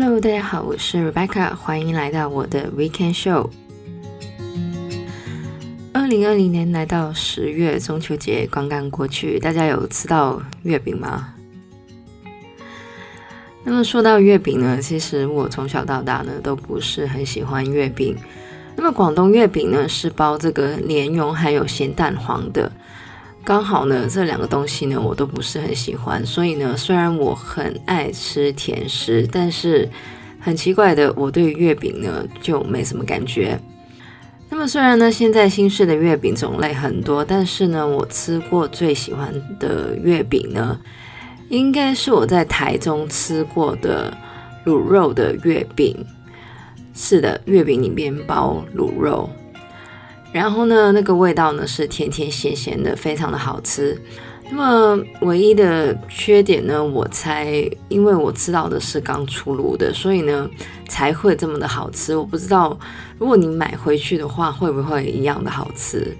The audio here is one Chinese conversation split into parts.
Hello，大家好，我是 Rebecca，欢迎来到我的 Weekend Show。二零二零年来到十月，中秋节刚刚过去，大家有吃到月饼吗？那么说到月饼呢，其实我从小到大呢都不是很喜欢月饼。那么广东月饼呢是包这个莲蓉还有咸蛋黄的。刚好呢，这两个东西呢，我都不是很喜欢，所以呢，虽然我很爱吃甜食，但是很奇怪的，我对月饼呢就没什么感觉。那么虽然呢，现在新式的月饼种类很多，但是呢，我吃过最喜欢的月饼呢，应该是我在台中吃过的卤肉的月饼。是的，月饼里面包卤肉。然后呢，那个味道呢是甜甜咸咸的，非常的好吃。那么唯一的缺点呢，我猜，因为我吃到的是刚出炉的，所以呢才会这么的好吃。我不知道如果你买回去的话，会不会一样的好吃？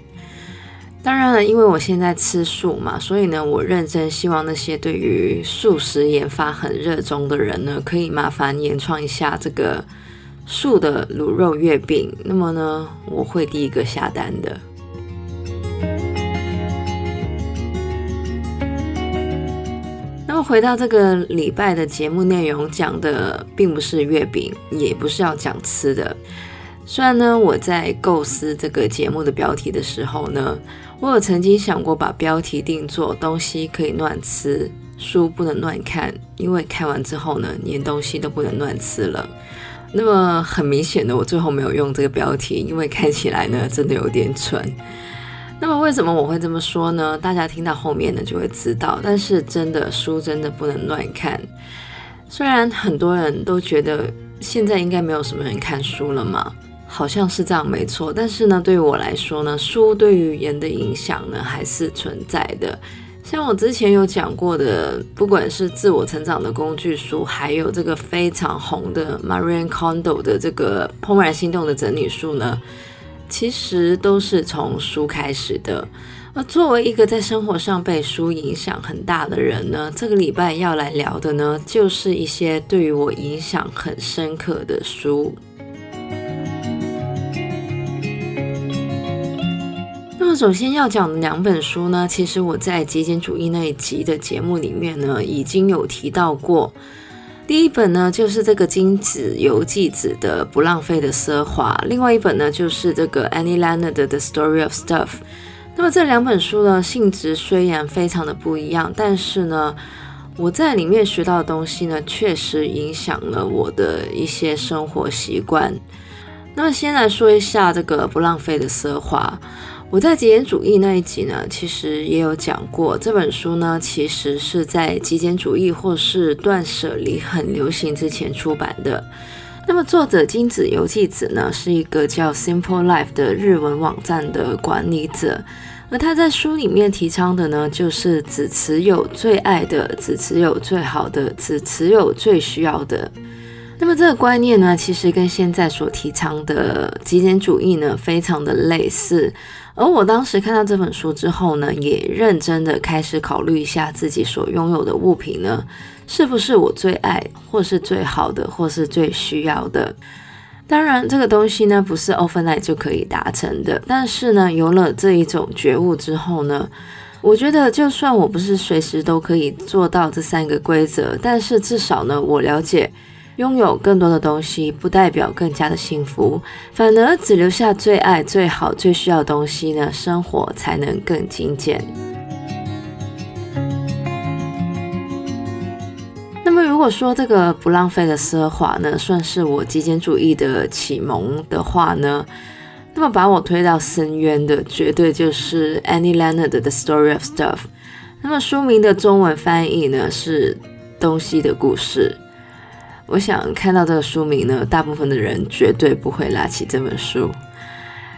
当然了，因为我现在吃素嘛，所以呢，我认真希望那些对于素食研发很热衷的人呢，可以麻烦研创一下这个。素的卤肉月饼，那么呢，我会第一个下单的。那么回到这个礼拜的节目内容，讲的并不是月饼，也不是要讲吃的。虽然呢，我在构思这个节目的标题的时候呢，我有曾经想过把标题定做“东西可以乱吃，书不能乱看”，因为看完之后呢，连东西都不能乱吃了。那么很明显的，我最后没有用这个标题，因为看起来呢，真的有点蠢。那么为什么我会这么说呢？大家听到后面呢就会知道。但是真的书真的不能乱看。虽然很多人都觉得现在应该没有什么人看书了嘛，好像是这样没错。但是呢，对于我来说呢，书对于人的影响呢还是存在的。像我之前有讲过的，不管是自我成长的工具书，还有这个非常红的 Marie Kondo 的这个《怦然心动》的整理术呢，其实都是从书开始的。而作为一个在生活上被书影响很大的人呢，这个礼拜要来聊的呢，就是一些对于我影响很深刻的书。么首先要讲的两本书呢，其实我在极简主义那一集的节目里面呢，已经有提到过。第一本呢，就是这个金子游纪子的《不浪费的奢华》，另外一本呢，就是这个 Annie Leonard 的《The Story of Stuff》。那么这两本书呢，性质虽然非常的不一样，但是呢，我在里面学到的东西呢，确实影响了我的一些生活习惯。那么先来说一下这个不浪费的奢华。我在极简主义那一集呢，其实也有讲过，这本书呢，其实是在极简主义或是断舍离很流行之前出版的。那么作者金子游纪子呢，是一个叫 Simple Life 的日文网站的管理者，而他在书里面提倡的呢，就是只持有最爱的，只持有最好的，只持有最需要的。那么这个观念呢，其实跟现在所提倡的极简主义呢，非常的类似。而我当时看到这本书之后呢，也认真的开始考虑一下自己所拥有的物品呢，是不是我最爱，或是最好的，或是最需要的。当然，这个东西呢，不是 overnight 就可以达成的。但是呢，有了这一种觉悟之后呢，我觉得就算我不是随时都可以做到这三个规则，但是至少呢，我了解。拥有更多的东西不代表更加的幸福，反而只留下最爱、最好、最需要的东西呢，生活才能更精简。那么，如果说这个不浪费的奢华呢，算是我极简主义的启蒙的话呢，那么把我推到深渊的，绝对就是 Annie Leonard 的《The Story of Stuff》。那么书名的中文翻译呢，是《东西的故事》。我想看到这个书名呢，大部分的人绝对不会拿起这本书。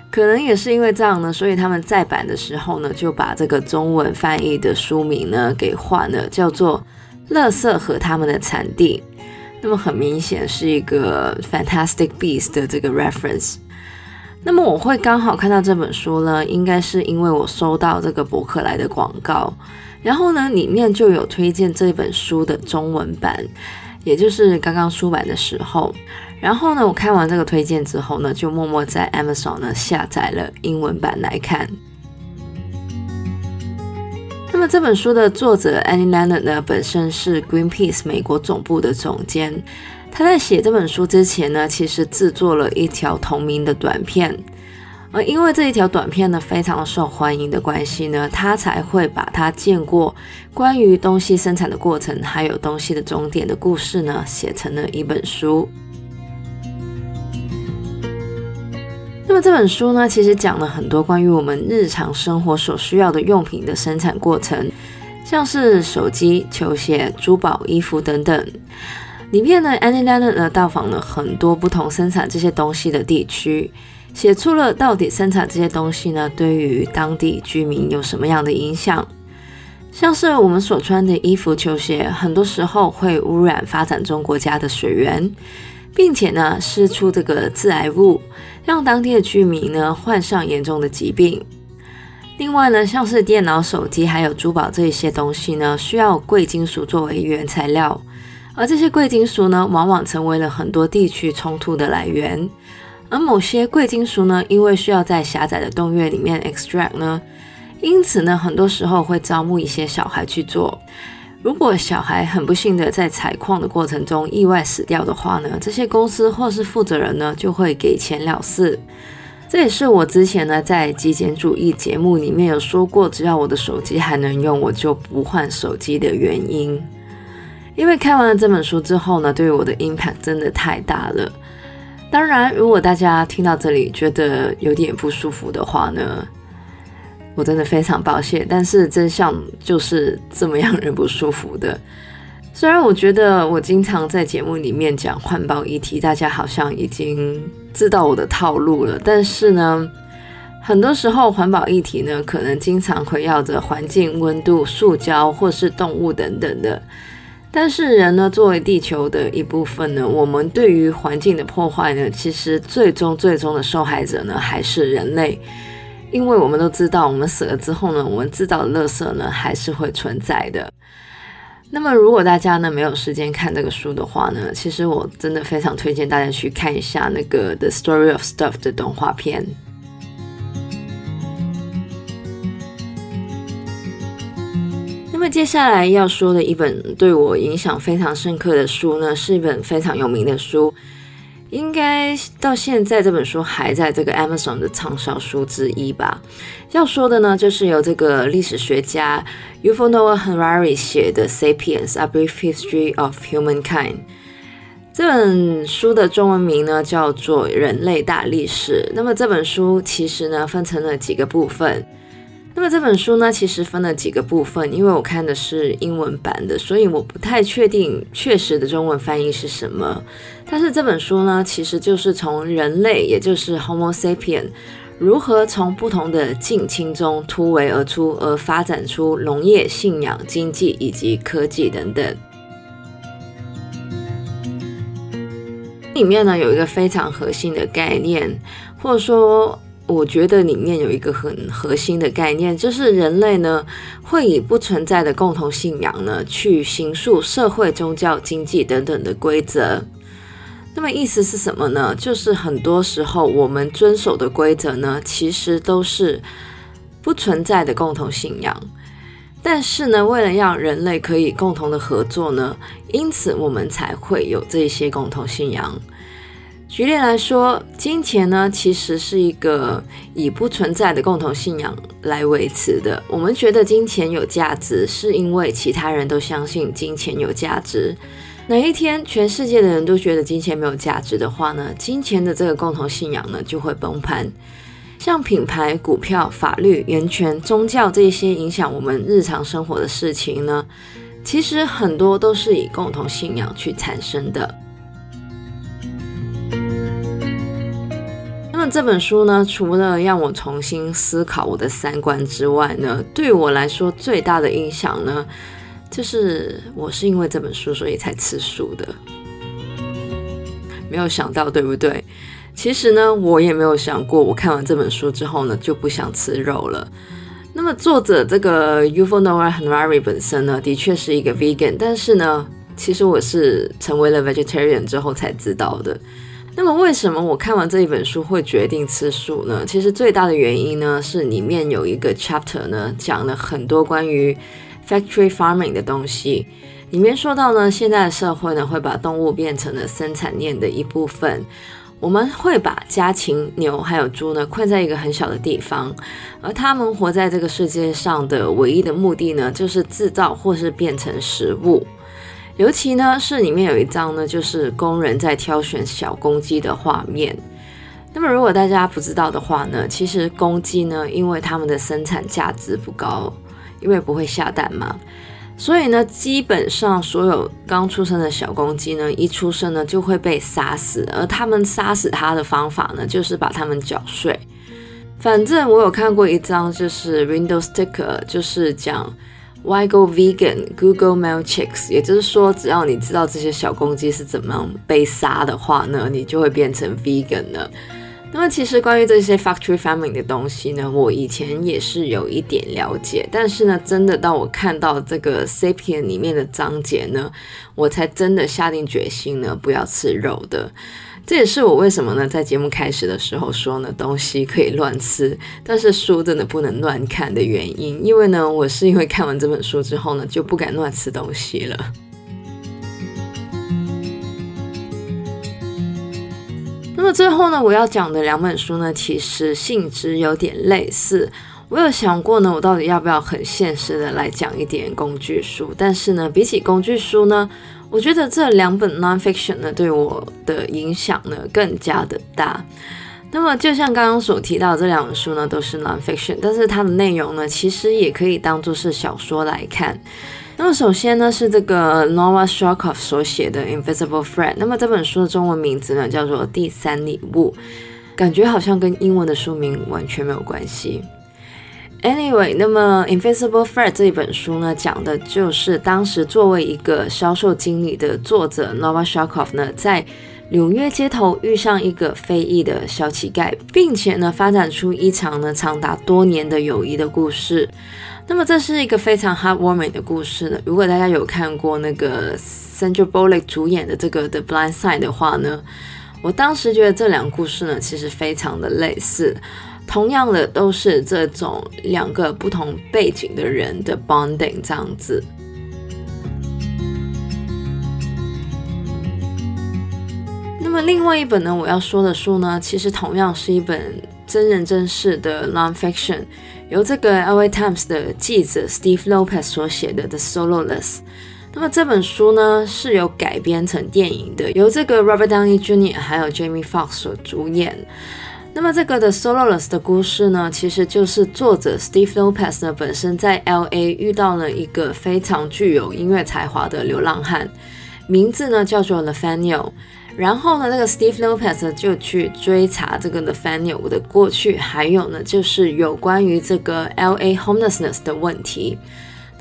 可能也是因为这样呢，所以他们再版的时候呢，就把这个中文翻译的书名呢给换了，叫做《乐色和他们的产地》。那么很明显是一个 Fantastic Beasts 的这个 reference。那么我会刚好看到这本书呢，应该是因为我收到这个博客来的广告，然后呢里面就有推荐这本书的中文版。也就是刚刚出版的时候。然后呢，我看完这个推荐之后呢，就默默在 Amazon 呢下载了英文版来看。那么这本书的作者 Annie Leonard 呢，本身是 Greenpeace 美国总部的总监。他在写这本书之前呢，其实制作了一条同名的短片。而因为这一条短片呢，非常受欢迎的关系呢，他才会把他见过关于东西生产的过程，还有东西的终点的故事呢，写成了一本书。那么这本书呢，其实讲了很多关于我们日常生活所需要的用品的生产过程，像是手机、球鞋、珠宝、衣服等等。里面呢，Annie Leonard 呢到访了很多不同生产这些东西的地区，写出了到底生产这些东西呢，对于当地居民有什么样的影响。像是我们所穿的衣服、球鞋，很多时候会污染发展中国家的水源。并且呢，释出这个致癌物，让当地的居民呢患上严重的疾病。另外呢，像是电脑、手机还有珠宝这一些东西呢，需要贵金属作为原材料，而这些贵金属呢，往往成为了很多地区冲突的来源。而某些贵金属呢，因为需要在狭窄的洞穴里面 extract 呢，因此呢，很多时候会招募一些小孩去做。如果小孩很不幸的在采矿的过程中意外死掉的话呢，这些公司或是负责人呢就会给钱了事。这也是我之前呢在极简主义节目里面有说过，只要我的手机还能用，我就不换手机的原因。因为看完了这本书之后呢，对于我的 impact 真的太大了。当然，如果大家听到这里觉得有点不舒服的话呢，我真的非常抱歉，但是真相就是这么让人不舒服的。虽然我觉得我经常在节目里面讲环保议题，大家好像已经知道我的套路了，但是呢，很多时候环保议题呢，可能经常围绕着环境、温度、塑胶或是动物等等的。但是人呢，作为地球的一部分呢，我们对于环境的破坏呢，其实最终最终的受害者呢，还是人类。因为我们都知道，我们死了之后呢，我们制造的垃圾呢还是会存在的。那么，如果大家呢没有时间看这个书的话呢，其实我真的非常推荐大家去看一下那个《The Story of Stuff》的动画片。那么接下来要说的一本对我影响非常深刻的书呢，是一本非常有名的书。应该到现在这本书还在这个 Amazon 的畅销书之一吧。要说的呢，就是由这个历史学家 Yuval Noah Harari 写的《Sapiens: A Brief History of Humankind》这本书的中文名呢叫做《人类大历史》。那么这本书其实呢分成了几个部分。那么这本书呢，其实分了几个部分，因为我看的是英文版的，所以我不太确定确实的中文翻译是什么。但是这本书呢，其实就是从人类，也就是 Homo sapien，如何从不同的近亲中突围而出，而发展出农业、信仰、经济以及科技等等。里面呢，有一个非常核心的概念，或者说。我觉得里面有一个很核心的概念，就是人类呢会以不存在的共同信仰呢去形塑社会、宗教、经济等等的规则。那么意思是什么呢？就是很多时候我们遵守的规则呢，其实都是不存在的共同信仰。但是呢，为了让人类可以共同的合作呢，因此我们才会有这些共同信仰。举例来说，金钱呢，其实是一个以不存在的共同信仰来维持的。我们觉得金钱有价值，是因为其他人都相信金钱有价值。哪一天全世界的人都觉得金钱没有价值的话呢，金钱的这个共同信仰呢就会崩盘。像品牌、股票、法律、源泉、宗教这些影响我们日常生活的事情呢，其实很多都是以共同信仰去产生的。这本书呢，除了让我重新思考我的三观之外呢，对我来说最大的影响呢，就是我是因为这本书所以才吃素的。没有想到，对不对？其实呢，我也没有想过，我看完这本书之后呢，就不想吃肉了。那么作者这个 Yuval Noah Harari 本身呢，的确是一个 vegan，但是呢，其实我是成为了 vegetarian 之后才知道的。那么为什么我看完这一本书会决定吃素呢？其实最大的原因呢，是里面有一个 chapter 呢，讲了很多关于 factory farming 的东西。里面说到呢，现在的社会呢，会把动物变成了生产链的一部分。我们会把家禽、牛还有猪呢，困在一个很小的地方，而他们活在这个世界上的唯一的目的呢，就是制造或是变成食物。尤其呢，是里面有一张呢，就是工人在挑选小公鸡的画面。那么，如果大家不知道的话呢，其实公鸡呢，因为它们的生产价值不高，因为不会下蛋嘛，所以呢，基本上所有刚出生的小公鸡呢，一出生呢就会被杀死。而他们杀死它的方法呢，就是把它们搅碎。反正我有看过一张，就是 Windows Sticker，就是讲。Why go vegan? Google mail chicks，也就是说，只要你知道这些小公鸡是怎么样被杀的话呢，你就会变成 vegan 了。那么，其实关于这些 factory farming 的东西呢，我以前也是有一点了解，但是呢，真的到我看到这个 Sapien 里面的章节呢，我才真的下定决心呢，不要吃肉的。这也是我为什么呢，在节目开始的时候说呢，东西可以乱吃，但是书真的不能乱看的原因。因为呢，我是因为看完这本书之后呢，就不敢乱吃东西了。那么最后呢，我要讲的两本书呢，其实性质有点类似。我有想过呢，我到底要不要很现实的来讲一点工具书？但是呢，比起工具书呢，我觉得这两本 nonfiction 呢，对我的影响呢更加的大。那么就像刚刚所提到，这两本书呢都是 nonfiction，但是它的内容呢其实也可以当做是小说来看。那么首先呢是这个 Nova Shroukov 所写的 Invisible Friend 那么这本书的中文名字呢叫做《第三礼物》，感觉好像跟英文的书名完全没有关系。Anyway，那么《Invisible Fred》这一本书呢，讲的就是当时作为一个销售经理的作者 Nova s h a k o v 呢，在纽约街头遇上一个非裔的小乞丐，并且呢，发展出一场呢长达多年的友谊的故事。那么这是一个非常 heartwarming 的故事呢。如果大家有看过那个 Sandra Bullock 主演的这个《The Blind Side》的话呢，我当时觉得这两个故事呢，其实非常的类似。同样的，都是这种两个不同背景的人的 bonding 这样子。那么另外一本呢，我要说的书呢，其实同样是一本真人真事的 nonfiction，由这个 LA Times 的记者 Steve Lopez 所写的《The Soloist》。那么这本书呢，是由改编成电影的，由这个 Robert Downey Jr. 还有 Jamie Foxx 所主演。那么这个的 Soloist 的故事呢，其实就是作者 Steve Lopez 呢本身在 LA 遇到了一个非常具有音乐才华的流浪汉，名字呢叫做 Nathaniel。然后呢，这个 Steve Lopez 就去追查这个 Nathaniel 的过去，还有呢就是有关于这个 LA homelessness 的问题。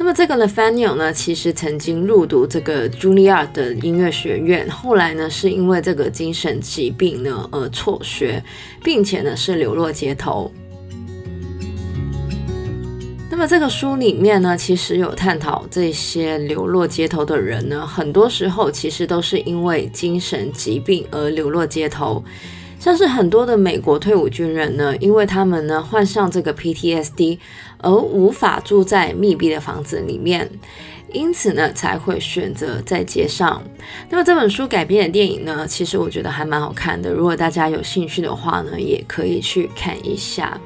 那么这个 Nathaniel 呢，其实曾经入读这个 Juilliard 的音乐学院，后来呢是因为这个精神疾病呢而辍学，并且呢是流落街头。那么这个书里面呢，其实有探讨这些流落街头的人呢，很多时候其实都是因为精神疾病而流落街头。像是很多的美国退伍军人呢，因为他们呢患上这个 PTSD，而无法住在密闭的房子里面，因此呢才会选择在街上。那么这本书改编的电影呢，其实我觉得还蛮好看的。如果大家有兴趣的话呢，也可以去看一下。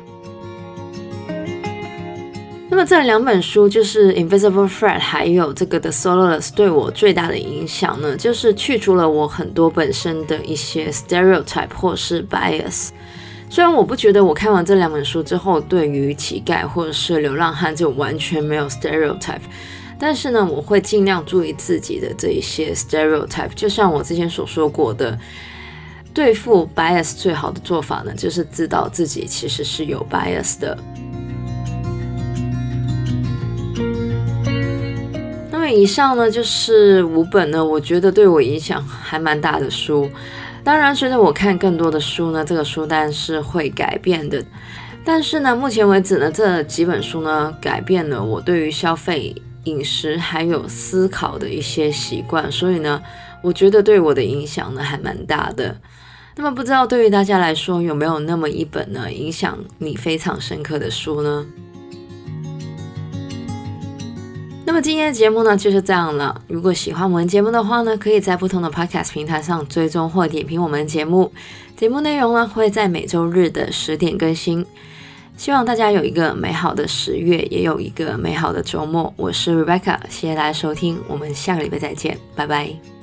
那么这两本书就是《Invisible Thread》还有这个《The Soloist》，对我最大的影响呢，就是去除了我很多本身的一些 stereotype 或是 bias。虽然我不觉得我看完这两本书之后，对于乞丐或者是流浪汉就完全没有 stereotype，但是呢，我会尽量注意自己的这一些 stereotype。就像我之前所说过的，对付 bias 最好的做法呢，就是知道自己其实是有 bias 的。以上呢就是五本呢，我觉得对我影响还蛮大的书。当然，随着我看更多的书呢，这个书单是会改变的。但是呢，目前为止呢，这几本书呢，改变了我对于消费饮食还有思考的一些习惯，所以呢，我觉得对我的影响呢还蛮大的。那么不知道对于大家来说有没有那么一本呢影响你非常深刻的书呢？那么今天的节目呢就是这样了。如果喜欢我们节目的话呢，可以在不同的 Podcast 平台上追踪或点评我们的节目。节目内容呢会在每周日的十点更新。希望大家有一个美好的十月，也有一个美好的周末。我是 Rebecca，谢谢大家收听，我们下个礼拜再见，拜拜。